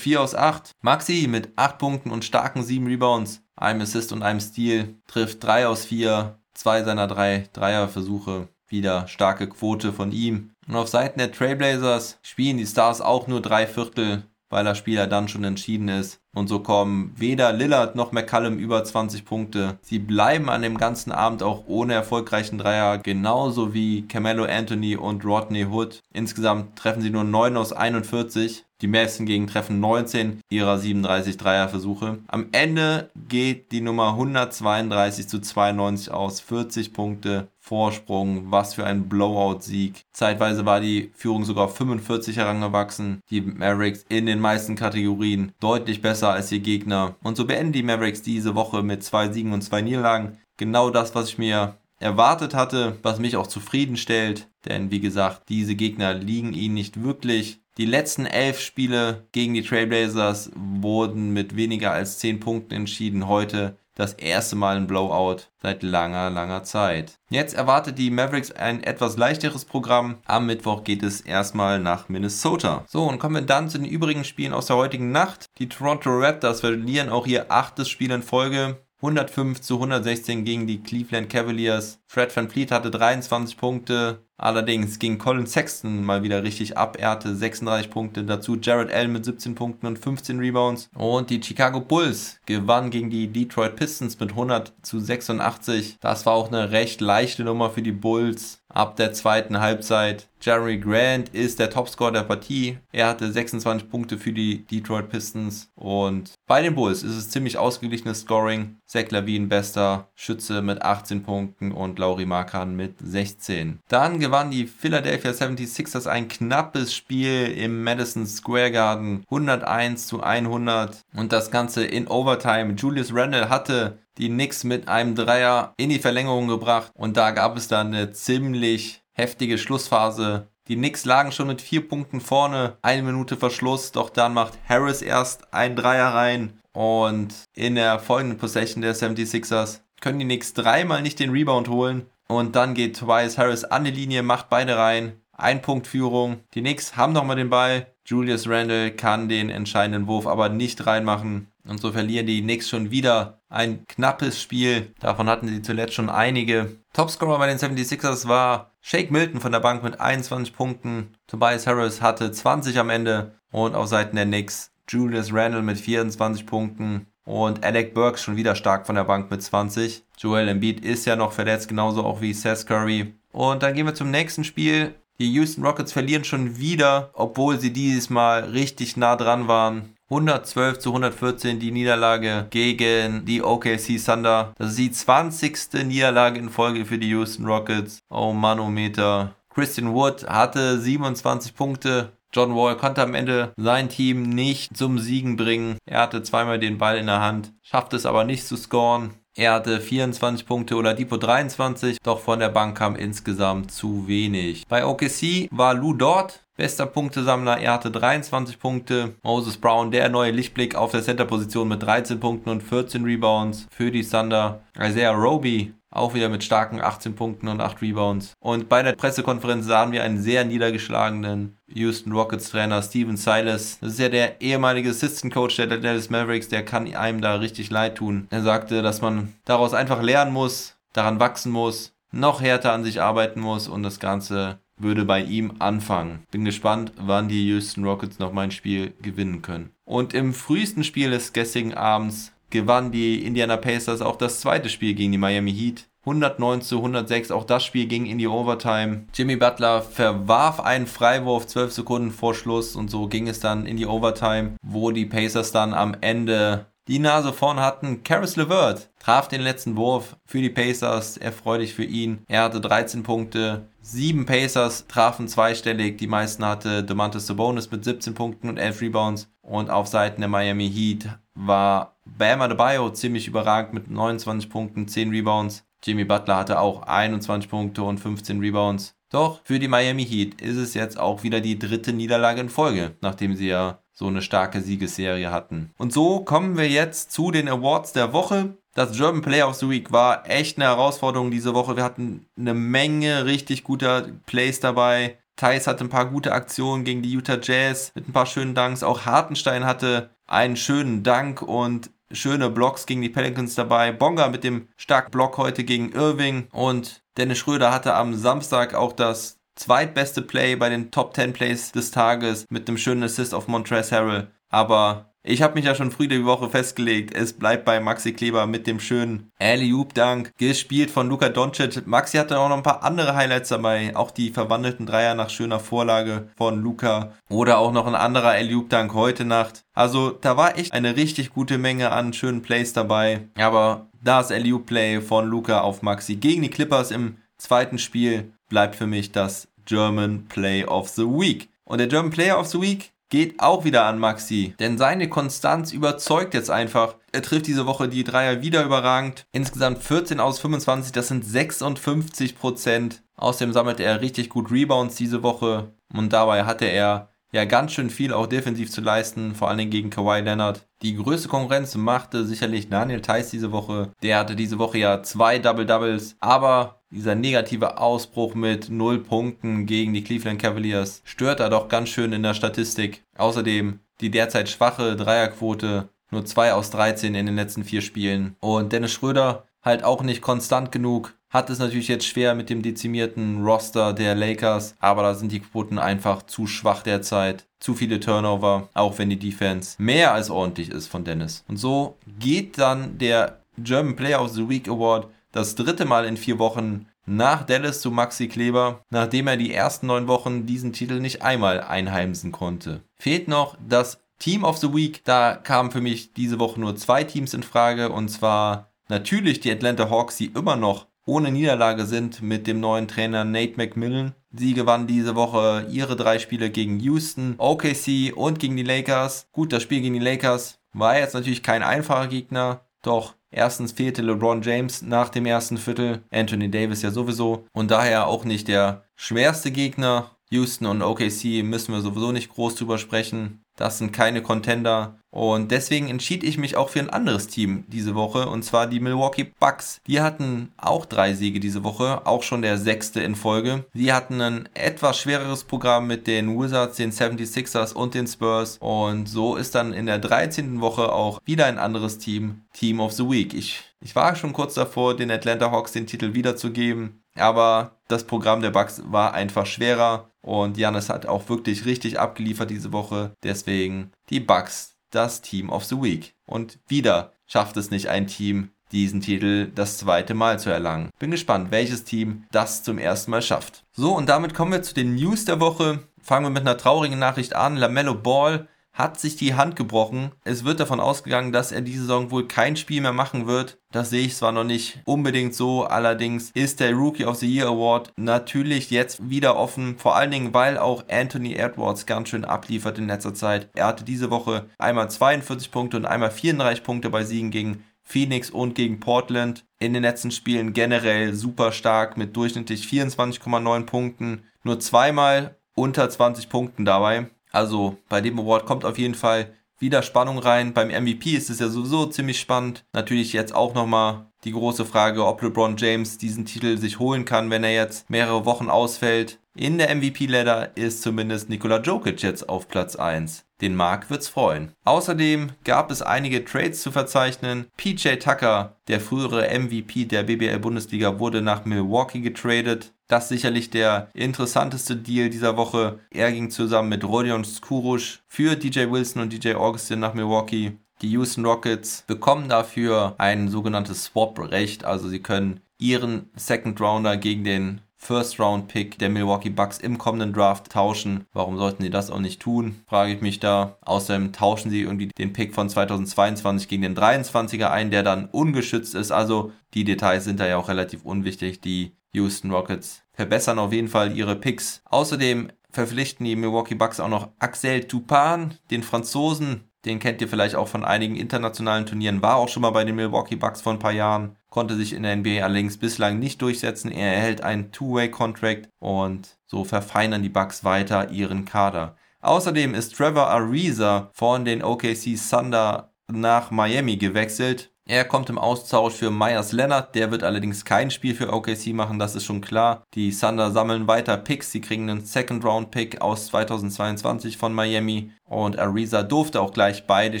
4 aus 8. Maxi mit 8 Punkten und starken 7 Rebounds, einem Assist und einem Steal, trifft 3 aus 4, 2 seiner 3 Dreierversuche. Wieder starke Quote von ihm. Und auf Seiten der Trailblazers spielen die Stars auch nur drei Viertel, weil das Spieler dann schon entschieden ist. Und so kommen weder Lillard noch McCallum über 20 Punkte. Sie bleiben an dem ganzen Abend auch ohne erfolgreichen Dreier, genauso wie Carmelo Anthony und Rodney Hood. Insgesamt treffen sie nur 9 aus 41. Die Mavs hingegen treffen 19 ihrer 37 Dreierversuche. Am Ende geht die Nummer 132 zu 92 aus. 40 Punkte Vorsprung. Was für ein Blowout-Sieg. Zeitweise war die Führung sogar 45 herangewachsen. Die Mavericks in den meisten Kategorien deutlich besser als ihr Gegner. Und so beenden die Mavericks diese Woche mit zwei Siegen und zwei Niederlagen. Genau das, was ich mir erwartet hatte, was mich auch zufriedenstellt. Denn wie gesagt, diese Gegner liegen ihnen nicht wirklich. Die letzten elf Spiele gegen die Trailblazers wurden mit weniger als zehn Punkten entschieden. Heute das erste Mal ein Blowout seit langer, langer Zeit. Jetzt erwartet die Mavericks ein etwas leichteres Programm. Am Mittwoch geht es erstmal nach Minnesota. So, und kommen wir dann zu den übrigen Spielen aus der heutigen Nacht. Die Toronto Raptors verlieren auch ihr achtes Spiel in Folge. 105 zu 116 gegen die Cleveland Cavaliers. Fred Van Fleet hatte 23 Punkte. Allerdings ging Colin Sexton mal wieder richtig ab. Er hatte 36 Punkte. Dazu Jared Allen mit 17 Punkten und 15 Rebounds. Und die Chicago Bulls gewannen gegen die Detroit Pistons mit 100 zu 86. Das war auch eine recht leichte Nummer für die Bulls ab der zweiten Halbzeit. Jerry Grant ist der Topscorer der Partie. Er hatte 26 Punkte für die Detroit Pistons. Und bei den Bulls ist es ziemlich ausgeglichenes Scoring. Zach Lavine bester Schütze mit 18 Punkten und Lauri Markan mit 16. Dann gewannen die Philadelphia 76ers ein knappes Spiel im Madison Square Garden. 101 zu 100. Und das Ganze in Overtime. Julius Randle hatte die Knicks mit einem Dreier in die Verlängerung gebracht und da gab es dann eine ziemlich heftige Schlussphase. Die Knicks lagen schon mit vier Punkten vorne, eine Minute Verschluss, doch dann macht Harris erst ein Dreier rein und in der folgenden Possession der 76ers können die Knicks dreimal nicht den Rebound holen und dann geht Tobias Harris an die Linie, macht beide rein. Ein Punkt Führung. Die Knicks haben nochmal den Ball. Julius Randle kann den entscheidenden Wurf aber nicht reinmachen. Und so verlieren die Knicks schon wieder ein knappes Spiel. Davon hatten sie zuletzt schon einige. Topscorer bei den 76ers war Shake Milton von der Bank mit 21 Punkten. Tobias Harris hatte 20 am Ende. Und auf Seiten der Knicks Julius Randle mit 24 Punkten. Und Alec Burks schon wieder stark von der Bank mit 20. Joel Embiid ist ja noch verletzt, genauso auch wie Seth Curry. Und dann gehen wir zum nächsten Spiel. Die Houston Rockets verlieren schon wieder, obwohl sie dieses Mal richtig nah dran waren. 112 zu 114 die Niederlage gegen die OKC Thunder. Das ist die 20. Niederlage in Folge für die Houston Rockets. Oh Manometer. Christian Wood hatte 27 Punkte. John Wall konnte am Ende sein Team nicht zum Siegen bringen. Er hatte zweimal den Ball in der Hand, schaffte es aber nicht zu scoren. Er hatte 24 Punkte, oder Oladipo 23, doch von der Bank kam insgesamt zu wenig. Bei OKC war Lou dort, bester Punktesammler. Er hatte 23 Punkte. Moses Brown, der neue Lichtblick auf der Center-Position mit 13 Punkten und 14 Rebounds für die Thunder. Isaiah Roby auch wieder mit starken 18 Punkten und 8 Rebounds. Und bei der Pressekonferenz sahen wir einen sehr niedergeschlagenen Houston Rockets Trainer Steven Silas. Das ist ja der ehemalige Assistant Coach der Dallas Mavericks, der kann einem da richtig leid tun. Er sagte, dass man daraus einfach lernen muss, daran wachsen muss, noch härter an sich arbeiten muss und das Ganze würde bei ihm anfangen. Bin gespannt, wann die Houston Rockets noch mein Spiel gewinnen können. Und im frühesten Spiel des gestrigen Abends gewannen die Indiana Pacers auch das zweite Spiel gegen die Miami Heat. 109 zu 106, auch das Spiel ging in die Overtime. Jimmy Butler verwarf einen Freiwurf 12 Sekunden vor Schluss und so ging es dann in die Overtime, wo die Pacers dann am Ende die Nase vorn hatten. Karis LeVert traf den letzten Wurf für die Pacers, erfreulich für ihn. Er hatte 13 Punkte. Sieben Pacers trafen zweistellig, die meisten hatte Demantis Sabonis mit 17 Punkten und 11 Rebounds. Und auf Seiten der Miami Heat war Bam Adebayo ziemlich überragend mit 29 Punkten, 10 Rebounds. Jimmy Butler hatte auch 21 Punkte und 15 Rebounds. Doch für die Miami Heat ist es jetzt auch wieder die dritte Niederlage in Folge, nachdem sie ja so eine starke Siegesserie hatten. Und so kommen wir jetzt zu den Awards der Woche. Das German Player of the Week war echt eine Herausforderung diese Woche. Wir hatten eine Menge richtig guter Plays dabei. Thais hatte ein paar gute Aktionen gegen die Utah Jazz mit ein paar schönen Danks. Auch Hartenstein hatte einen schönen Dank und schöne Blocks gegen die Pelicans dabei. Bonga mit dem starken Block heute gegen Irving und Dennis Schröder hatte am Samstag auch das zweitbeste Play bei den Top 10 Plays des Tages mit einem schönen Assist auf Montrezl Harrell. Aber ich habe mich ja schon früh die Woche festgelegt. Es bleibt bei Maxi Kleber mit dem schönen Alley-Oop-Dank, gespielt von Luka Doncic. Maxi hatte auch noch ein paar andere Highlights dabei. Auch die verwandelten Dreier nach schöner Vorlage von Luka. Oder auch noch ein anderer Alley-Oop-Dank heute Nacht. Also da war echt eine richtig gute Menge an schönen Plays dabei. Aber das Alley-Oop-Play von Luka auf Maxi gegen die Clippers im zweiten Spiel bleibt für mich das German Play of the Week. Und der German Player of the Week geht auch wieder an Maxi. Denn seine Konstanz überzeugt jetzt einfach. Er trifft diese Woche die Dreier wieder überragend. Insgesamt 14 aus 25, das sind 56 Prozent. Außerdem sammelte er richtig gut Rebounds diese Woche. Und dabei hatte er ja ganz schön viel auch defensiv zu leisten, vor allen Dingen gegen Kawhi Leonard. Die größte Konkurrenz machte sicherlich Daniel Theiss diese Woche. Der hatte diese Woche ja zwei Double-Doubles, aber dieser negative Ausbruch mit 0 Punkten gegen die Cleveland Cavaliers stört da doch ganz schön in der Statistik. Außerdem die derzeit schwache Dreierquote, nur 2 aus 13 in den letzten vier Spielen. Und Dennis Schröder halt auch nicht konstant genug. Hat es natürlich jetzt schwer mit dem dezimierten Roster der Lakers, aber da sind die Quoten einfach zu schwach derzeit. Zu viele Turnover, auch wenn die Defense mehr als ordentlich ist von Dennis. Und so geht dann der German Player of the Week Award das dritte Mal in vier Wochen nach Dallas zu Maxi Kleber, nachdem er die ersten neun Wochen diesen Titel nicht einmal einheimsen konnte. Fehlt noch das Team of the Week. Da kamen für mich diese Woche nur zwei Teams in Frage und zwar natürlich die Atlanta Hawks, die immer noch ohne Niederlage sind mit dem neuen Trainer Nate McMillan. Sie gewannen diese Woche ihre drei Spiele gegen Houston, OKC und gegen die Lakers. Gut, das Spiel gegen die Lakers war jetzt natürlich kein einfacher Gegner, doch erstens fehlte LeBron James nach dem ersten Viertel, Anthony Davis ja sowieso und daher auch nicht der schwerste Gegner. Houston und OKC müssen wir sowieso nicht groß drüber sprechen. Das sind keine Contender. Und deswegen entschied ich mich auch für ein anderes Team diese Woche, und zwar die Milwaukee Bucks. Die hatten auch drei Siege diese Woche, auch schon der sechste in Folge. Sie hatten ein etwas schwereres Programm mit den Wizards, den 76ers und den Spurs. Und so ist dann in der 13. Woche auch wieder ein anderes Team, Team of the Week. Ich, ich war schon kurz davor, den Atlanta Hawks den Titel wiederzugeben, aber das Programm der Bucks war einfach schwerer. Und Janis hat auch wirklich richtig abgeliefert diese Woche. Deswegen die Bucks, das Team of the Week. Und wieder schafft es nicht ein Team, diesen Titel das zweite Mal zu erlangen. Bin gespannt, welches Team das zum ersten Mal schafft. So, und damit kommen wir zu den News der Woche. Fangen wir mit einer traurigen Nachricht an. LaMelo Ball hat sich die Hand gebrochen. Es wird davon ausgegangen, dass er diese Saison wohl kein Spiel mehr machen wird. Das sehe ich zwar noch nicht unbedingt so, allerdings ist der Rookie of the Year Award natürlich jetzt wieder offen, vor allen Dingen, weil auch Anthony Edwards ganz schön abliefert in letzter Zeit. Er hatte diese Woche einmal 42 Punkte und einmal 34 Punkte bei Siegen gegen Phoenix und gegen Portland. In den letzten Spielen generell super stark mit durchschnittlich 24,9 Punkten. Nur zweimal unter 20 Punkten dabei. Also bei dem Award kommt auf jeden Fall wieder Spannung rein. Beim MVP ist es ja sowieso ziemlich spannend. Natürlich jetzt auch nochmal die große Frage, ob LeBron James diesen Titel sich holen kann, wenn er jetzt mehrere Wochen ausfällt. In der MVP-Ladder ist zumindest Nikola Jokic jetzt auf Platz 1. Den Mark wird's freuen. Außerdem gab es einige Trades zu verzeichnen. PJ Tucker, der frühere MVP der BBL Bundesliga, wurde nach Milwaukee getradet. Das sicherlich der interessanteste Deal dieser Woche. Er ging zusammen mit Rodion Skurusch für DJ Wilson und DJ Augustin nach Milwaukee. Die Houston Rockets bekommen dafür ein sogenanntes Swap-Recht, also sie können ihren Second Rounder gegen den First-Round-Pick der Milwaukee Bucks im kommenden Draft tauschen. Warum sollten sie das auch nicht tun, frage ich mich da. Außerdem tauschen sie irgendwie den Pick von 2022 gegen den 23er ein, der dann ungeschützt ist. Also die Details sind da ja auch relativ unwichtig. Die Houston Rockets verbessern auf jeden Fall ihre Picks. Außerdem verpflichten die Milwaukee Bucks auch noch Axel Tupan, den Franzosen. Den kennt ihr vielleicht auch von einigen internationalen Turnieren, war auch schon mal bei den Milwaukee Bucks vor ein paar Jahren konnte sich in der NBA allerdings bislang nicht durchsetzen. Er erhält einen Two-Way-Contract und so verfeinern die Bucks weiter ihren Kader. Außerdem ist Trevor Ariza von den OKC Thunder nach Miami gewechselt. Er kommt im Austausch für Myers Leonard, der wird allerdings kein Spiel für OKC machen, das ist schon klar. Die Thunder sammeln weiter Picks, sie kriegen einen Second Round Pick aus 2022 von Miami und Ariza durfte auch gleich beide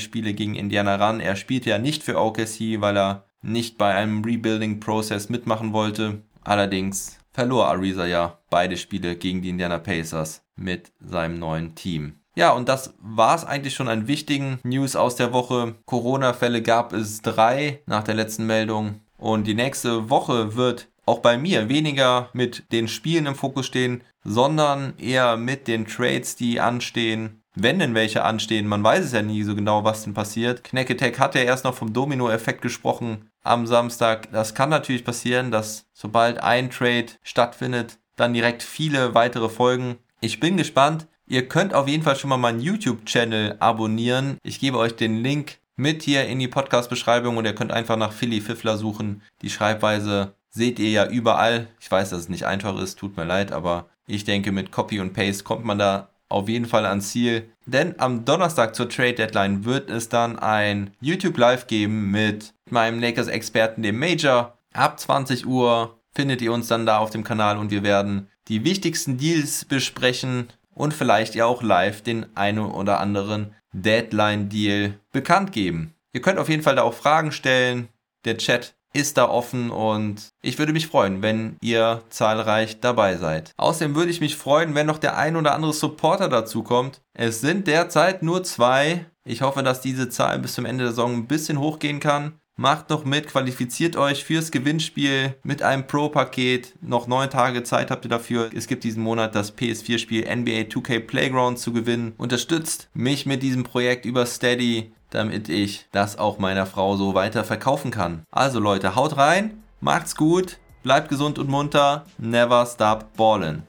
Spiele gegen Indiana ran. Er spielte ja nicht für OKC, weil er nicht bei einem Rebuilding-Prozess mitmachen wollte. Allerdings verlor Ariza ja beide Spiele gegen die Indiana Pacers mit seinem neuen Team. Ja, und das war es eigentlich schon an wichtigen News aus der Woche. Corona-Fälle gab es drei nach der letzten Meldung. Und die nächste Woche wird auch bei mir weniger mit den Spielen im Fokus stehen, sondern eher mit den Trades, die anstehen wenn denn welche anstehen, man weiß es ja nie so genau, was denn passiert. Knacketech hat ja erst noch vom Domino-Effekt gesprochen am Samstag. Das kann natürlich passieren, dass sobald ein Trade stattfindet, dann direkt viele weitere folgen. Ich bin gespannt. Ihr könnt auf jeden Fall schon mal meinen YouTube-Channel abonnieren. Ich gebe euch den Link mit hier in die Podcast-Beschreibung und ihr könnt einfach nach Philly Fiffler suchen. Die Schreibweise seht ihr ja überall. Ich weiß, dass es nicht einfach ist, tut mir leid, aber ich denke, mit Copy und Paste kommt man da auf jeden Fall ans Ziel. Denn am Donnerstag zur Trade Deadline wird es dann ein YouTube Live geben mit meinem Lakers-Experten, dem Major. Ab 20 Uhr findet ihr uns dann da auf dem Kanal und wir werden die wichtigsten Deals besprechen und vielleicht ja auch live den einen oder anderen Deadline-Deal bekannt geben. Ihr könnt auf jeden Fall da auch Fragen stellen. Der Chat ist da offen und ich würde mich freuen, wenn ihr zahlreich dabei seid. Außerdem würde ich mich freuen, wenn noch der ein oder andere Supporter dazu kommt. Es sind derzeit nur zwei. Ich hoffe, dass diese Zahl bis zum Ende der Saison ein bisschen hochgehen kann. Macht noch mit, qualifiziert euch fürs Gewinnspiel mit einem Pro-Paket. Noch neun Tage Zeit habt ihr dafür. Es gibt diesen Monat das PS4-Spiel NBA 2K Playground zu gewinnen. Unterstützt mich mit diesem Projekt über Steady damit ich das auch meiner Frau so weiter verkaufen kann. Also Leute, haut rein, macht's gut, bleibt gesund und munter, never stop ballin'.